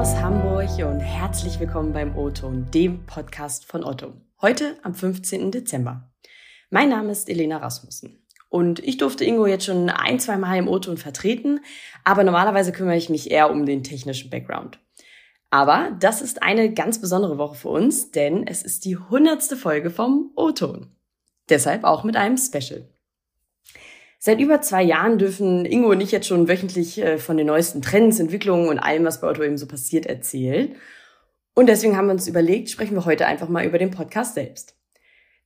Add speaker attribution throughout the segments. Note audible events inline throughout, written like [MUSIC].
Speaker 1: aus Hamburg und herzlich willkommen beim O-Ton, dem Podcast von Otto. Heute am 15. Dezember. Mein Name ist Elena Rasmussen und ich durfte Ingo jetzt schon ein, zwei Mal im O-Ton vertreten, aber normalerweise kümmere ich mich eher um den technischen Background. Aber das ist eine ganz besondere Woche für uns, denn es ist die hundertste Folge vom O-Ton. Deshalb auch mit einem Special. Seit über zwei Jahren dürfen Ingo und ich jetzt schon wöchentlich äh, von den neuesten Trends, Entwicklungen und allem, was bei Otto eben so passiert, erzählen. Und deswegen haben wir uns überlegt, sprechen wir heute einfach mal über den Podcast selbst.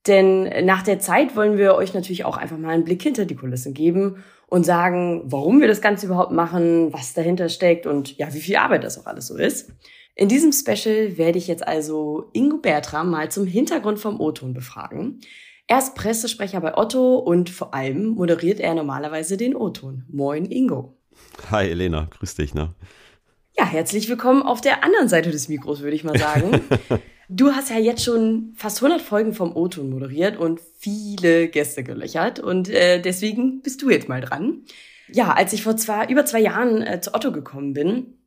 Speaker 1: Denn nach der Zeit wollen wir euch natürlich auch einfach mal einen Blick hinter die Kulissen geben und sagen, warum wir das Ganze überhaupt machen, was dahinter steckt und ja, wie viel Arbeit das auch alles so ist. In diesem Special werde ich jetzt also Ingo Bertram mal zum Hintergrund vom O-Ton befragen. Er ist Pressesprecher bei Otto und vor allem moderiert er normalerweise den O-Ton. Moin, Ingo.
Speaker 2: Hi, Elena. Grüß dich, ne?
Speaker 1: Ja, herzlich willkommen auf der anderen Seite des Mikros, würde ich mal sagen. [LAUGHS] du hast ja jetzt schon fast 100 Folgen vom O-Ton moderiert und viele Gäste gelöchert und äh, deswegen bist du jetzt mal dran. Ja, als ich vor zwei, über zwei Jahren äh, zu Otto gekommen bin,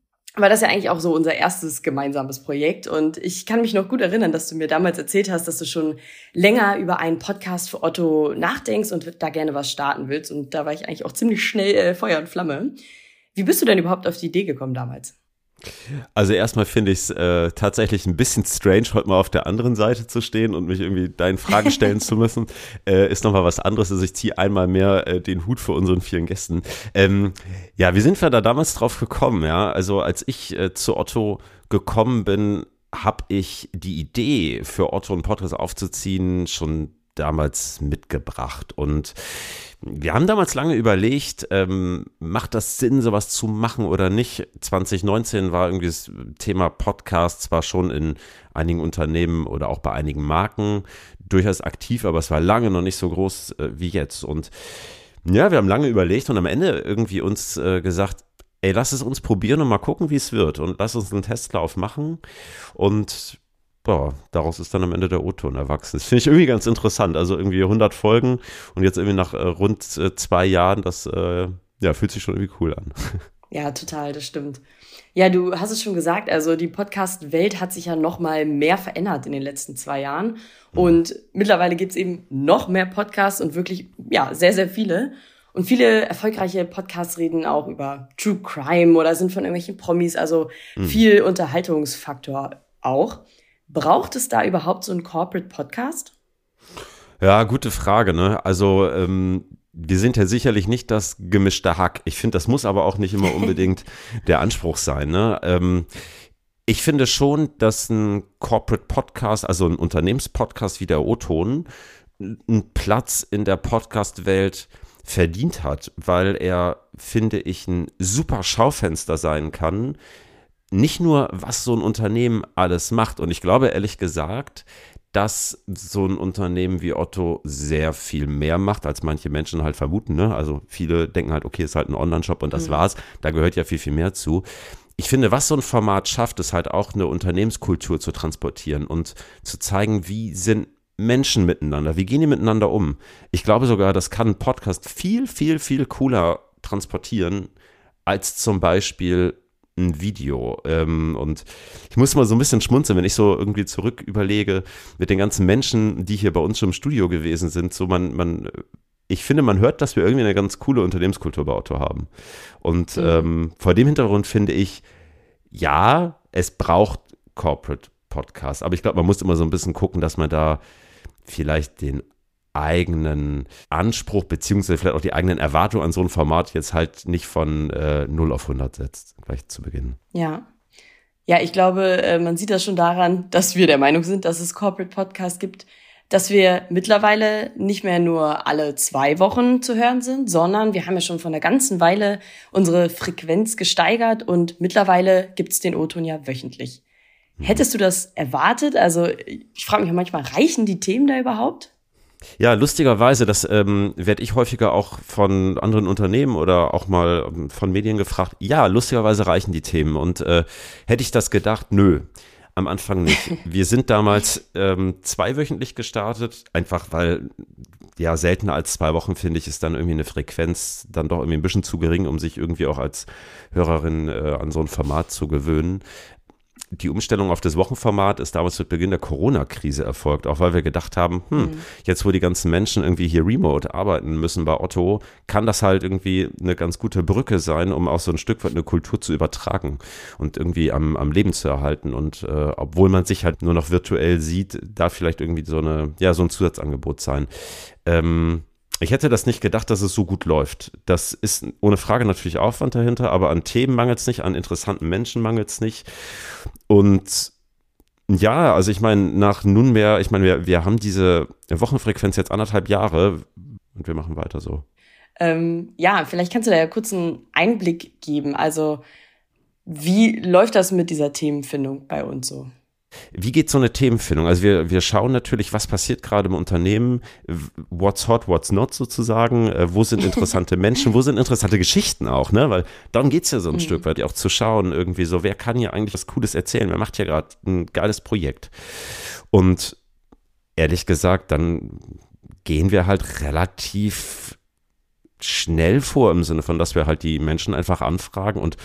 Speaker 1: war das ja eigentlich auch so unser erstes gemeinsames Projekt. Und ich kann mich noch gut erinnern, dass du mir damals erzählt hast, dass du schon länger über einen Podcast für Otto nachdenkst und da gerne was starten willst. Und da war ich eigentlich auch ziemlich schnell äh, Feuer und Flamme. Wie bist du denn überhaupt auf die Idee gekommen damals?
Speaker 2: Also erstmal finde ich es äh, tatsächlich ein bisschen strange, heute mal auf der anderen Seite zu stehen und mich irgendwie deinen Fragen stellen zu müssen. [LAUGHS] Äh, ist nochmal was anderes. Also ich ziehe einmal mehr äh, den Hut für unseren vielen Gästen. Ähm, ja, wie sind wir da damals drauf gekommen? Ja, also als ich äh, zu Otto gekommen bin, habe ich die Idee für Otto einen Podcast aufzuziehen schon damals mitgebracht und wir haben damals lange überlegt, ähm, macht das Sinn, sowas zu machen oder nicht? 2019 war irgendwie das Thema Podcast zwar schon in einigen Unternehmen oder auch bei einigen Marken durchaus aktiv, aber es war lange noch nicht so groß äh, wie jetzt. Und ja, wir haben lange überlegt und am Ende irgendwie uns äh, gesagt, ey, lass es uns probieren und mal gucken, wie es wird. Und lass uns einen Testlauf machen. Und ja, daraus ist dann am Ende der O-Ton erwachsen. Das finde ich irgendwie ganz interessant. Also irgendwie 100 Folgen und jetzt irgendwie nach äh, rund äh, zwei Jahren, das äh, ja, fühlt sich schon irgendwie cool an. [LAUGHS]
Speaker 1: Ja, total, das stimmt. Ja, du hast es schon gesagt, also die Podcast-Welt hat sich ja noch mal mehr verändert in den letzten zwei Jahren. Mhm. Und mittlerweile gibt es eben noch mehr Podcasts und wirklich, ja, sehr, sehr viele. Und viele erfolgreiche Podcasts reden auch über True Crime oder sind von irgendwelchen Promis, also mhm. viel Unterhaltungsfaktor auch. Braucht es da überhaupt so einen Corporate Podcast?
Speaker 2: Ja, gute Frage. Ne? Also ähm, wir sind ja sicherlich nicht das gemischte Hack. Ich finde, das muss aber auch nicht immer [LAUGHS] unbedingt der Anspruch sein. Ne? Ähm, ich finde schon, dass ein Corporate Podcast, also ein Unternehmenspodcast wie der O-Ton, einen Platz in der Podcast-Welt verdient hat, weil er, finde ich, ein super Schaufenster sein kann, nicht nur, was so ein Unternehmen alles macht. Und ich glaube ehrlich gesagt, dass so ein Unternehmen wie Otto sehr viel mehr macht, als manche Menschen halt vermuten. Ne? Also viele denken halt, okay, ist halt ein Online-Shop und das mhm. war's. Da gehört ja viel, viel mehr zu. Ich finde, was so ein Format schafft, ist halt auch eine Unternehmenskultur zu transportieren und zu zeigen, wie sind Menschen miteinander, wie gehen die miteinander um. Ich glaube sogar, das kann ein Podcast viel, viel, viel cooler transportieren, als zum Beispiel ein Video. Ähm, und ich muss mal so ein bisschen schmunzeln, wenn ich so irgendwie zurück überlege mit den ganzen Menschen, die hier bei uns schon im Studio gewesen sind. So man, man, ich finde, man hört, dass wir irgendwie eine ganz coole Unternehmenskultur bei Auto haben. Und mhm. ähm, vor dem Hintergrund finde ich, ja, es braucht Corporate Podcasts, aber ich glaube, man muss immer so ein bisschen gucken, dass man da vielleicht den eigenen Anspruch beziehungsweise vielleicht auch die eigenen Erwartungen an so ein Format jetzt halt nicht von äh, 0 auf 100 setzt, gleich zu Beginn.
Speaker 1: Ja. Ja, ich glaube, äh, man sieht das schon daran, dass wir der Meinung sind, dass es Corporate Podcasts gibt, dass wir mittlerweile nicht mehr nur alle zwei Wochen zu hören sind, sondern wir haben ja schon von der ganzen Weile unsere Frequenz gesteigert und mittlerweile gibt's den O-Ton ja wöchentlich. Mhm. Hättest du das erwartet? Also ich frage mich manchmal, reichen die Themen da überhaupt?
Speaker 2: Ja, lustigerweise, das ähm, werde ich häufiger auch von anderen Unternehmen oder auch mal ähm, von Medien gefragt. Ja, lustigerweise reichen die Themen. Und äh, hätte ich das gedacht, nö. Am Anfang nicht. [LAUGHS] Wir sind damals ähm, zweiwöchentlich gestartet, einfach weil ja seltener als zwei Wochen finde ich ist dann irgendwie eine Frequenz dann doch irgendwie ein bisschen zu gering, um sich irgendwie auch als Hörerin äh, an so ein Format zu gewöhnen. Die Umstellung auf das Wochenformat ist damals mit Beginn der Corona-Krise erfolgt, auch weil wir gedacht haben, hm, mhm. jetzt wo die ganzen Menschen irgendwie hier remote arbeiten müssen bei Otto, kann das halt irgendwie eine ganz gute Brücke sein, um auch so ein Stück weit eine Kultur zu übertragen und irgendwie am, am Leben zu erhalten. Und äh, obwohl man sich halt nur noch virtuell sieht, da vielleicht irgendwie so eine, ja, so ein Zusatzangebot sein. Ähm, ich hätte das nicht gedacht, dass es so gut läuft. Das ist ohne Frage natürlich Aufwand dahinter, aber an Themen mangelt es nicht, an interessanten Menschen mangelt es nicht. Und ja, also ich meine, nach nunmehr, ich meine, wir, wir haben diese Wochenfrequenz jetzt anderthalb Jahre und wir machen weiter so.
Speaker 1: Ähm, ja, vielleicht kannst du da ja kurz einen Einblick geben. Also, wie läuft das mit dieser Themenfindung bei uns so?
Speaker 2: Wie geht so eine Themenfindung? Also wir, wir schauen natürlich, was passiert gerade im Unternehmen, what's hot, what's not sozusagen, äh, wo sind interessante [LAUGHS] Menschen, wo sind interessante Geschichten auch, ne? Weil darum geht es ja so ein mhm. Stück weit, auch zu schauen, irgendwie so, wer kann hier eigentlich was Cooles erzählen, wer macht hier gerade ein geiles Projekt. Und ehrlich gesagt, dann gehen wir halt relativ schnell vor im Sinne von, dass wir halt die Menschen einfach anfragen und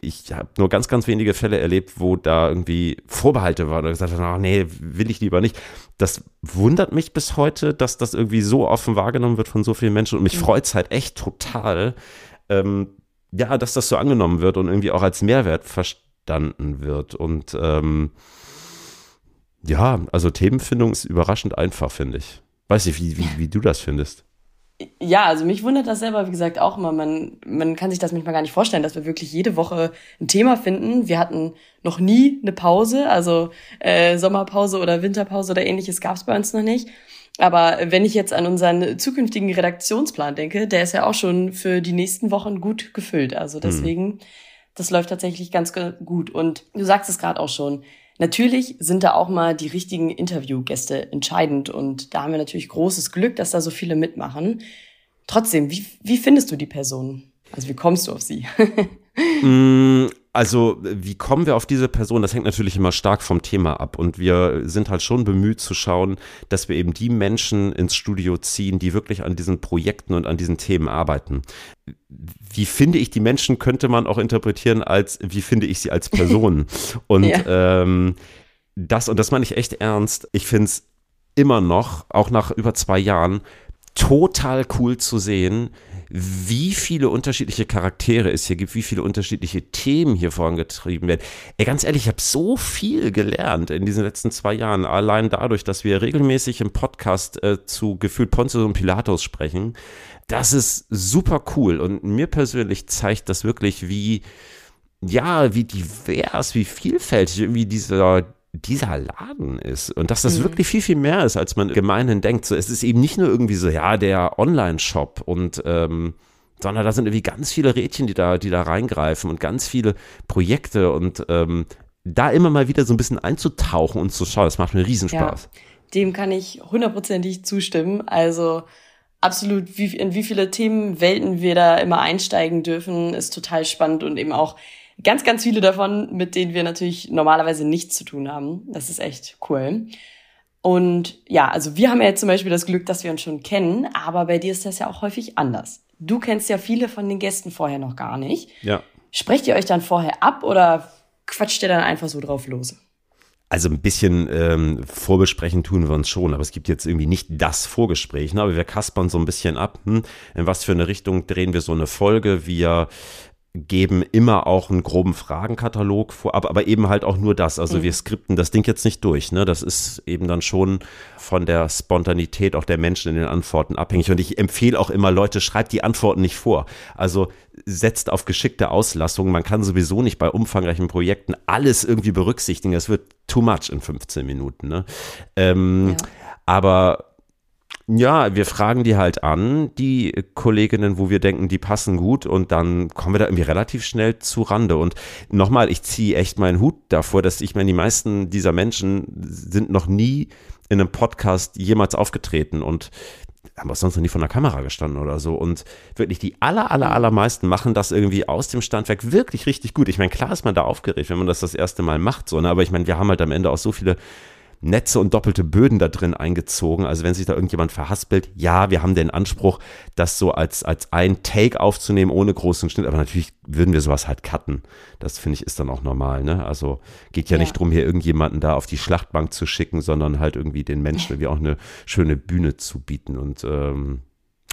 Speaker 2: ich habe nur ganz, ganz wenige Fälle erlebt, wo da irgendwie Vorbehalte waren oder gesagt haben, ach nee, will ich lieber nicht. Das wundert mich bis heute, dass das irgendwie so offen wahrgenommen wird von so vielen Menschen und mich mhm. freut es halt echt total, ähm, ja, dass das so angenommen wird und irgendwie auch als Mehrwert verstanden wird und ähm, ja, also Themenfindung ist überraschend einfach, finde ich. Weiß nicht, wie, wie, wie du das findest.
Speaker 1: Ja, also mich wundert das selber, wie gesagt, auch immer. Man, man kann sich das manchmal gar nicht vorstellen, dass wir wirklich jede Woche ein Thema finden. Wir hatten noch nie eine Pause, also äh, Sommerpause oder Winterpause oder ähnliches gab es bei uns noch nicht. Aber wenn ich jetzt an unseren zukünftigen Redaktionsplan denke, der ist ja auch schon für die nächsten Wochen gut gefüllt. Also hm. deswegen, mhm. das läuft tatsächlich ganz gut. Und du sagst es gerade auch schon, Natürlich sind da auch mal die richtigen Interviewgäste entscheidend und da haben wir natürlich großes Glück, dass da so viele mitmachen. Trotzdem, wie, wie findest du die Person? Also wie kommst du auf sie? [LAUGHS]
Speaker 2: Mm, also, wie kommen wir auf diese Person? Das hängt natürlich immer stark vom Thema ab. Und wir sind halt schon bemüht zu schauen, dass wir eben die Menschen ins Studio ziehen, die wirklich an diesen Projekten und an diesen Themen arbeiten. Wie finde ich die Menschen, könnte man auch interpretieren als, wie finde ich sie als [LAUGHS] Person? Und ja. ähm, das, und das meine ich echt ernst, ich finde es immer noch, auch nach über zwei Jahren, total cool zu sehen, wie viele unterschiedliche Charaktere es hier gibt, wie viele unterschiedliche Themen hier vorangetrieben werden. Ey, ganz ehrlich, ich habe so viel gelernt in diesen letzten zwei Jahren, allein dadurch, dass wir regelmäßig im Podcast äh, zu gefühlt Pontius und Pilatus sprechen. Das ist super cool und mir persönlich zeigt das wirklich, wie ja, wie divers, wie vielfältig wie dieser dieser Laden ist und dass das mhm. wirklich viel, viel mehr ist, als man gemeinhin denkt. So, es ist eben nicht nur irgendwie so, ja, der Online-Shop und ähm, sondern da sind irgendwie ganz viele Rädchen, die da, die da reingreifen und ganz viele Projekte und ähm, da immer mal wieder so ein bisschen einzutauchen und zu schauen, das macht mir Riesenspaß. Ja,
Speaker 1: dem kann ich hundertprozentig zustimmen. Also absolut, wie, in wie viele Themenwelten wir da immer einsteigen dürfen, ist total spannend und eben auch Ganz, ganz viele davon, mit denen wir natürlich normalerweise nichts zu tun haben. Das ist echt cool. Und ja, also wir haben ja jetzt zum Beispiel das Glück, dass wir uns schon kennen, aber bei dir ist das ja auch häufig anders. Du kennst ja viele von den Gästen vorher noch gar nicht.
Speaker 2: Ja.
Speaker 1: Sprecht ihr euch dann vorher ab oder quatscht ihr dann einfach so drauf los?
Speaker 2: Also ein bisschen ähm, vorbesprechen tun wir uns schon, aber es gibt jetzt irgendwie nicht das Vorgespräch. Ne? Aber wir kaspern so ein bisschen ab, hm, in was für eine Richtung drehen wir so eine Folge. Wir geben immer auch einen groben Fragenkatalog vor, aber, aber eben halt auch nur das. Also mhm. wir skripten das Ding jetzt nicht durch. Ne? Das ist eben dann schon von der Spontanität auch der Menschen in den Antworten abhängig. Und ich empfehle auch immer, Leute, schreibt die Antworten nicht vor. Also setzt auf geschickte Auslassung. Man kann sowieso nicht bei umfangreichen Projekten alles irgendwie berücksichtigen. Es wird too much in 15 Minuten. Ne? Ähm, ja. Aber ja, wir fragen die halt an, die Kolleginnen, wo wir denken, die passen gut und dann kommen wir da irgendwie relativ schnell zu Rande. Und nochmal, ich ziehe echt meinen Hut davor, dass ich meine, die meisten dieser Menschen sind noch nie in einem Podcast jemals aufgetreten und haben auch sonst noch nie von der Kamera gestanden oder so. Und wirklich die aller, aller, allermeisten machen das irgendwie aus dem Standwerk wirklich richtig gut. Ich meine, klar ist man da aufgeregt, wenn man das das erste Mal macht, so, ne? aber ich meine, wir haben halt am Ende auch so viele Netze und doppelte Böden da drin eingezogen. Also wenn sich da irgendjemand verhaspelt, ja, wir haben den Anspruch, das so als, als ein Take aufzunehmen, ohne großen Schnitt. Aber natürlich würden wir sowas halt cutten. Das finde ich ist dann auch normal. Ne? Also geht ja, ja. nicht drum, hier irgendjemanden da auf die Schlachtbank zu schicken, sondern halt irgendwie den Menschen irgendwie auch eine schöne Bühne zu bieten. Und ähm,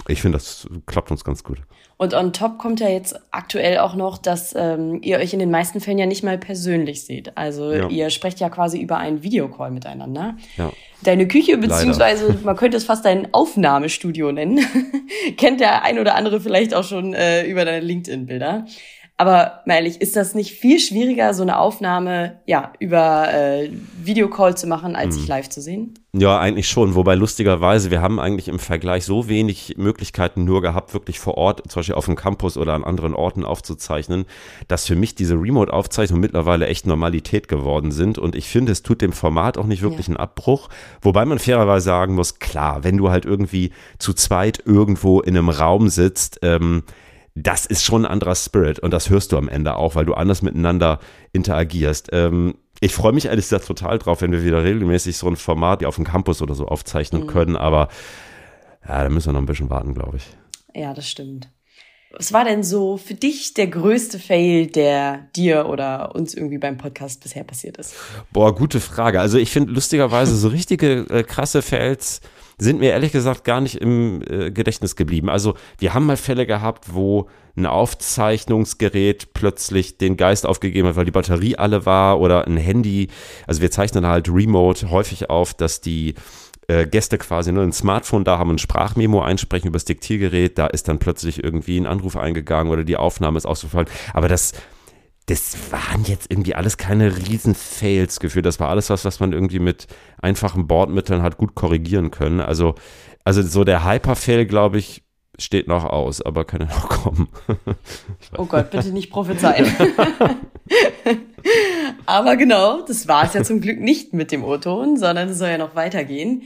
Speaker 2: ich finde, das klappt uns ganz gut.
Speaker 1: Und on top kommt ja jetzt aktuell auch noch, dass ähm, ihr euch in den meisten Fällen ja nicht mal persönlich seht. Also ja. ihr sprecht ja quasi über einen Videocall miteinander. Ja. Deine Küche, beziehungsweise Leider. man könnte es fast dein Aufnahmestudio nennen, [LAUGHS] kennt der ein oder andere vielleicht auch schon äh, über deine LinkedIn-Bilder. Aber mal ehrlich, ist das nicht viel schwieriger, so eine Aufnahme ja über äh, Videocall zu machen, als mhm. sich live zu sehen?
Speaker 2: Ja, eigentlich schon. Wobei lustigerweise, wir haben eigentlich im Vergleich so wenig Möglichkeiten nur gehabt, wirklich vor Ort, zum Beispiel auf dem Campus oder an anderen Orten aufzuzeichnen, dass für mich diese Remote-Aufzeichnungen mittlerweile echt Normalität geworden sind. Und ich finde, es tut dem Format auch nicht wirklich ja. einen Abbruch. Wobei man fairerweise sagen muss, klar, wenn du halt irgendwie zu zweit irgendwo in einem Raum sitzt, ähm, das ist schon ein anderer Spirit und das hörst du am Ende auch, weil du anders miteinander interagierst. Ähm, ich freue mich ehrlich gesagt total drauf, wenn wir wieder regelmäßig so ein Format auf dem Campus oder so aufzeichnen mhm. können, aber ja, da müssen wir noch ein bisschen warten, glaube ich.
Speaker 1: Ja, das stimmt. Was war denn so für dich der größte Fail, der dir oder uns irgendwie beim Podcast bisher passiert ist?
Speaker 2: Boah, gute Frage. Also ich finde lustigerweise so richtige äh, krasse Fails sind mir ehrlich gesagt gar nicht im äh, Gedächtnis geblieben. Also wir haben mal Fälle gehabt, wo ein Aufzeichnungsgerät plötzlich den Geist aufgegeben hat, weil die Batterie alle war oder ein Handy. Also wir zeichnen halt remote häufig auf, dass die äh, Gäste quasi nur ein Smartphone da haben, ein Sprachmemo einsprechen über das Diktiergerät, da ist dann plötzlich irgendwie ein Anruf eingegangen oder die Aufnahme ist ausgefallen. Aber das das waren jetzt irgendwie alles keine Riesen-Fails gefühlt. Das war alles was, was man irgendwie mit einfachen Bordmitteln hat gut korrigieren können. Also, also so der Hyper-Fail, glaube ich, steht noch aus, aber kann ja noch [LAUGHS] kommen.
Speaker 1: oh Gott, bitte nicht prophezeien. [LAUGHS] aber genau, das war es ja zum Glück nicht mit dem O-Ton, sondern es soll ja noch weitergehen.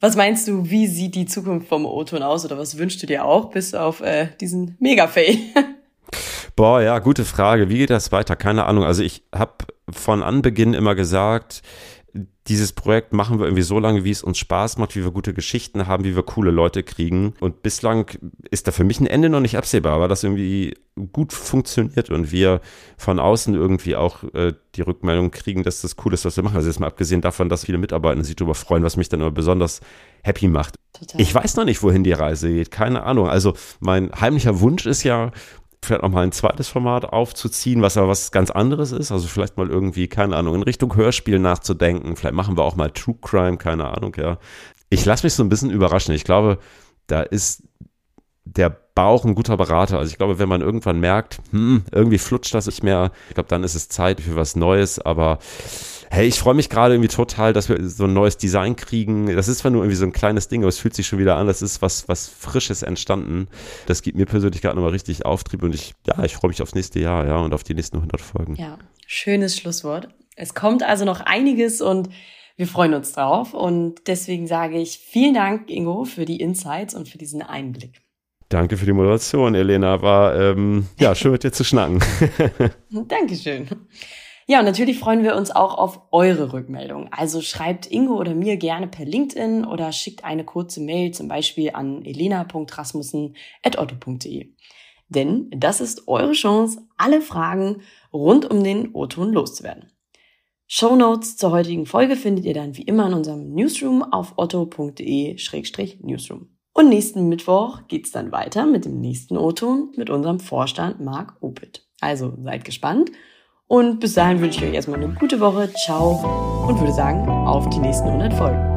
Speaker 1: Was meinst du, wie sieht die Zukunft vom O-Ton aus oder was wünschst du dir auch bis auf äh, diesen Mega-Fail? [LAUGHS]
Speaker 2: Boah, ja, gute Frage. Wie geht das weiter? Keine Ahnung. Also ich habe von Anbeginn immer gesagt, dieses Projekt machen wir irgendwie so lange, wie es uns Spaß macht, wie wir gute Geschichten haben, wie wir coole Leute kriegen. Und bislang ist da für mich ein Ende noch nicht absehbar, weil das irgendwie gut funktioniert und wir von außen irgendwie auch äh, die Rückmeldung kriegen, dass das cool ist, was wir machen. Also jetzt mal abgesehen davon, dass viele Mitarbeiter sich darüber freuen, was mich dann immer besonders happy macht. Total. Ich weiß noch nicht, wohin die Reise geht. Keine Ahnung. Also mein heimlicher Wunsch ist ja, vielleicht noch mal ein zweites Format aufzuziehen, was aber was ganz anderes ist. Also vielleicht mal irgendwie, keine Ahnung, in Richtung Hörspiel nachzudenken. Vielleicht machen wir auch mal True Crime, keine Ahnung, ja. Ich lasse mich so ein bisschen überraschen. Ich glaube, da ist der Bauch ein guter Berater. Also ich glaube, wenn man irgendwann merkt, hm, irgendwie flutscht das nicht mehr, ich glaube, dann ist es Zeit für was Neues. Aber hey, ich freue mich gerade irgendwie total, dass wir so ein neues Design kriegen. Das ist zwar nur irgendwie so ein kleines Ding, aber es fühlt sich schon wieder an, das ist was, was Frisches entstanden. Das gibt mir persönlich gerade nochmal richtig Auftrieb und ich, ja, ich freue mich aufs nächste Jahr, ja, und auf die nächsten 100 Folgen.
Speaker 1: Ja, schönes Schlusswort. Es kommt also noch einiges und wir freuen uns drauf. Und deswegen sage ich vielen Dank, Ingo, für die Insights und für diesen Einblick.
Speaker 2: Danke für die Moderation, Elena. War ähm, ja schön mit dir zu schnacken. [LAUGHS]
Speaker 1: Dankeschön. Ja, und natürlich freuen wir uns auch auf eure Rückmeldung. Also schreibt Ingo oder mir gerne per LinkedIn oder schickt eine kurze Mail zum Beispiel an elena.rasmussen.otto.de. Denn das ist eure Chance, alle Fragen rund um den O-Ton loszuwerden. Show Notes zur heutigen Folge findet ihr dann wie immer in unserem Newsroom auf otto.de-newsroom. Und nächsten Mittwoch geht's dann weiter mit dem nächsten O-Ton mit unserem Vorstand Marc Opit. Also seid gespannt und bis dahin wünsche ich euch erstmal eine gute Woche. Ciao und würde sagen, auf die nächsten 100 Folgen.